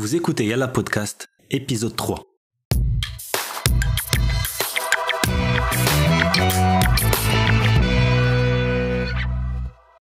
Vous écoutez Yalla Podcast, épisode 3.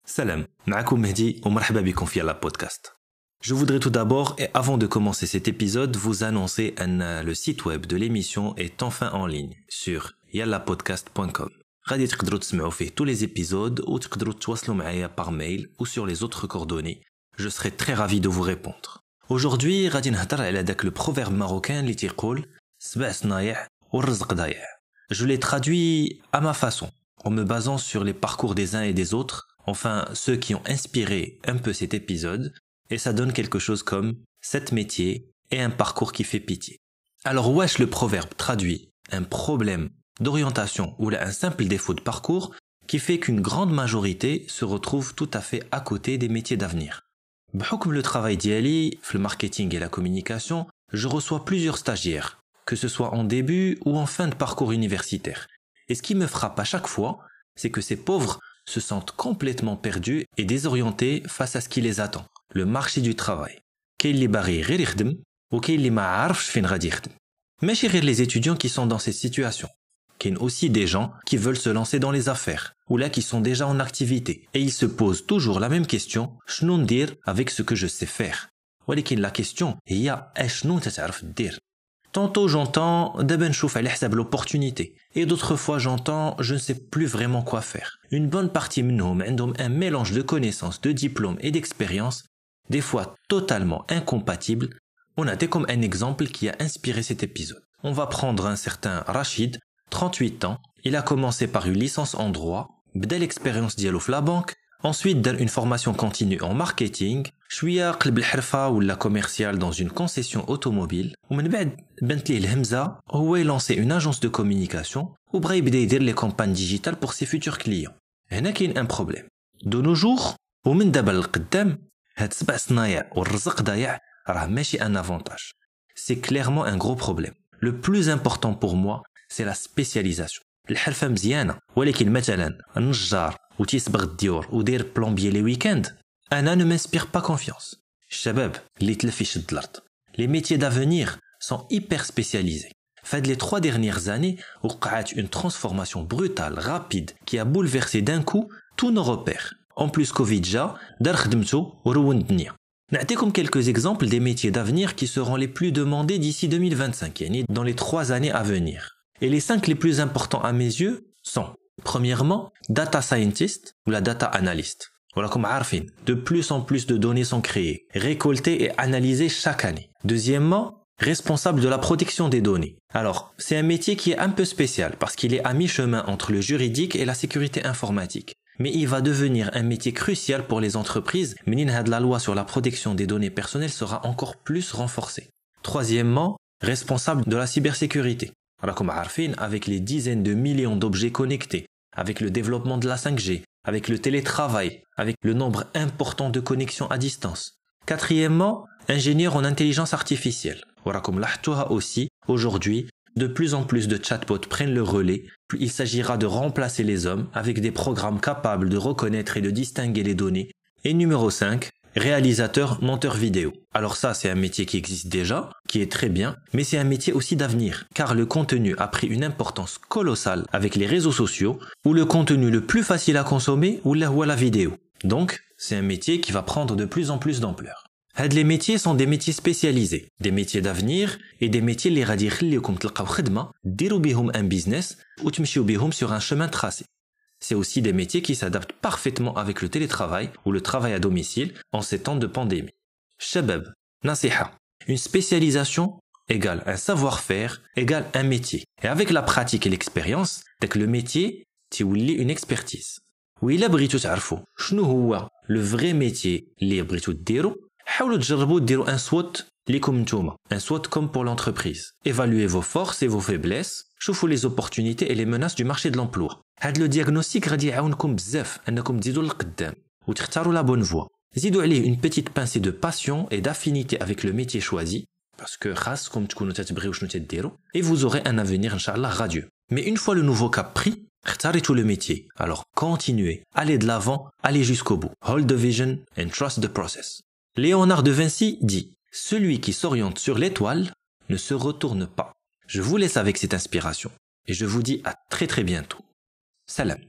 Salam, معكم Mehdi ومرحبا بكم في Yalla Podcast. Je voudrais tout d'abord, et avant de commencer cet épisode, vous annoncer que le site web de l'émission est enfin en ligne sur yallapodcast.com. غادي تقدروا تسمعوا فيه tous les épisodes ou تقدروا تتواصلوا معايا par mail ou sur les autres coordonnées. Je serai très ravi de vous répondre. Aujourd'hui, غادي نهضر على داك le proverbe marocain اللي تيقول سبع صنايع والرزق ضايع. Je l'ai traduit à ma façon, en me basant sur les parcours des uns et des autres, enfin ceux qui ont inspiré un peu cet épisode, et ça donne quelque chose comme sept métiers et un parcours qui fait pitié. Alors wesh le proverbe traduit un problème d'orientation ou un simple défaut de parcours qui fait qu'une grande majorité se retrouve tout à fait à côté des métiers d'avenir. comme le travail d'Yali, le marketing et la communication, je reçois plusieurs stagiaires, que ce soit en début ou en fin de parcours universitaire. Et ce qui me frappe à chaque fois, c'est que ces pauvres se sentent complètement perdus et désorientés face à ce qui les attend, le marché du travail. ou Mais les étudiants qui sont dans cette situation qu'il y a aussi des gens qui veulent se lancer dans les affaires, ou là qui sont déjà en activité, et ils se posent toujours la même question, شنو dire avec ce que je sais faire ولكن la question هي شنو تعرف dire Tantôt j'entends دابا نشوف على حساب l'opportunité et d'autres fois j'entends je ne sais plus vraiment quoi faire. Une bonne partie منهم عندهم un mélange de connaissances, de diplômes et d'expériences des fois totalement incompatibles. On a comme un exemple qui a inspiré cet épisode. On va prendre un certain Rachid 38 ans, il a commencé par une licence en droit, belle l'expérience ديالو la banque, ensuite une formation continue en marketing, شويه قلب الحرفه ولا commercial dans une concession automobile ومن بعد بنت ليه الهمزه هو lancé une agence de communication وبغى يبدا يدير les campagnes digitales pour ses futurs clients هنا كاين un problème de nos jours ومن دابا للقدام هاد سبع صنايع والرزق ضايع راه ماشي un avantage c'est clairement un gros problème le plus important pour moi c'est la spécialisation الحرفة مزيانة ولكن مثلا النجار وتيصبغ الديور ودير بلومبيي لي ويكاند أنا ne m'inspire pas confiance الشباب اللي تلف يشد الأرض les métiers d'avenir sont hyper spécialisés Fait les trois dernières années, وقعت une transformation brutale, rapide, qui a bouleversé d'un coup tous nos repères. En plus Covid جا دار خدمته وروّن الدنيا. نعطيكم quelques exemples des métiers d'avenir qui seront les plus demandés d'ici 2025, يعني dans les trois années à venir. Et les cinq les plus importants à mes yeux sont, premièrement, data scientist ou la data analyst. Voilà comme Arfin. De plus en plus de données sont créées, récoltées et analysées chaque année. Deuxièmement, responsable de la protection des données. Alors, c'est un métier qui est un peu spécial parce qu'il est à mi-chemin entre le juridique et la sécurité informatique. Mais il va devenir un métier crucial pour les entreprises, mais la loi sur la protection des données personnelles sera encore plus renforcée. Troisièmement, responsable de la cybersécurité avec les dizaines de millions d'objets connectés, avec le développement de la 5G, avec le télétravail, avec le nombre important de connexions à distance. Quatrièmement, ingénieur en intelligence artificielle. aussi, aujourd'hui, de plus en plus de chatbots prennent le relais, il s'agira de remplacer les hommes avec des programmes capables de reconnaître et de distinguer les données. Et numéro 5, réalisateur, monteur vidéo. Alors ça, c'est un métier qui existe déjà, qui est très bien, mais c'est un métier aussi d'avenir, car le contenu a pris une importance colossale avec les réseaux sociaux, ou le contenu le plus facile à consommer, ou la, ou la vidéo. Donc, c'est un métier qui va prendre de plus en plus d'ampleur. Les métiers sont des métiers spécialisés, des métiers d'avenir et des métiers les يخليكم تلقاو خدمة ديروا بهم un business ou تمشيو بهم sur un chemin tracé. C'est aussi des métiers qui s'adaptent parfaitement avec le télétravail ou le travail à domicile en ces temps de pandémie. Shabab, nasiha. Une spécialisation égale un savoir-faire égale un métier. Et avec la pratique et l'expérience, dès que le métier, tu une expertise. Oui, la britou تعرفوا شنو هو le vrai métier اللي بغيتو ديرو حاولوا تجربوا ديروا un SWOT ليكم نتوما un SWOT comme pour l'entreprise évaluez vos forces et vos faiblesses شوفوا les opportunités et les menaces du marché de l'emploi هاد لو دياغنوستيك غادي يعاونكم بزاف انكم تزيدوا للقدام وتختاروا لا بون فوا زيدوا عليه une petite pincée de passion et d'affinité avec le métier choisi parce que خاصكم تكونوا تتبغيو شنو تديروا et vous aurez un avenir inchallah radieux mais une fois le nouveau cap pris tout le métier alors continuez allez de l'avant allez jusqu'au bout hold the vision and trust the process Léonard de Vinci dit Celui qui s'oriente sur l'étoile ne se retourne pas. Je vous laisse avec cette inspiration et je vous dis à très très bientôt. سلام.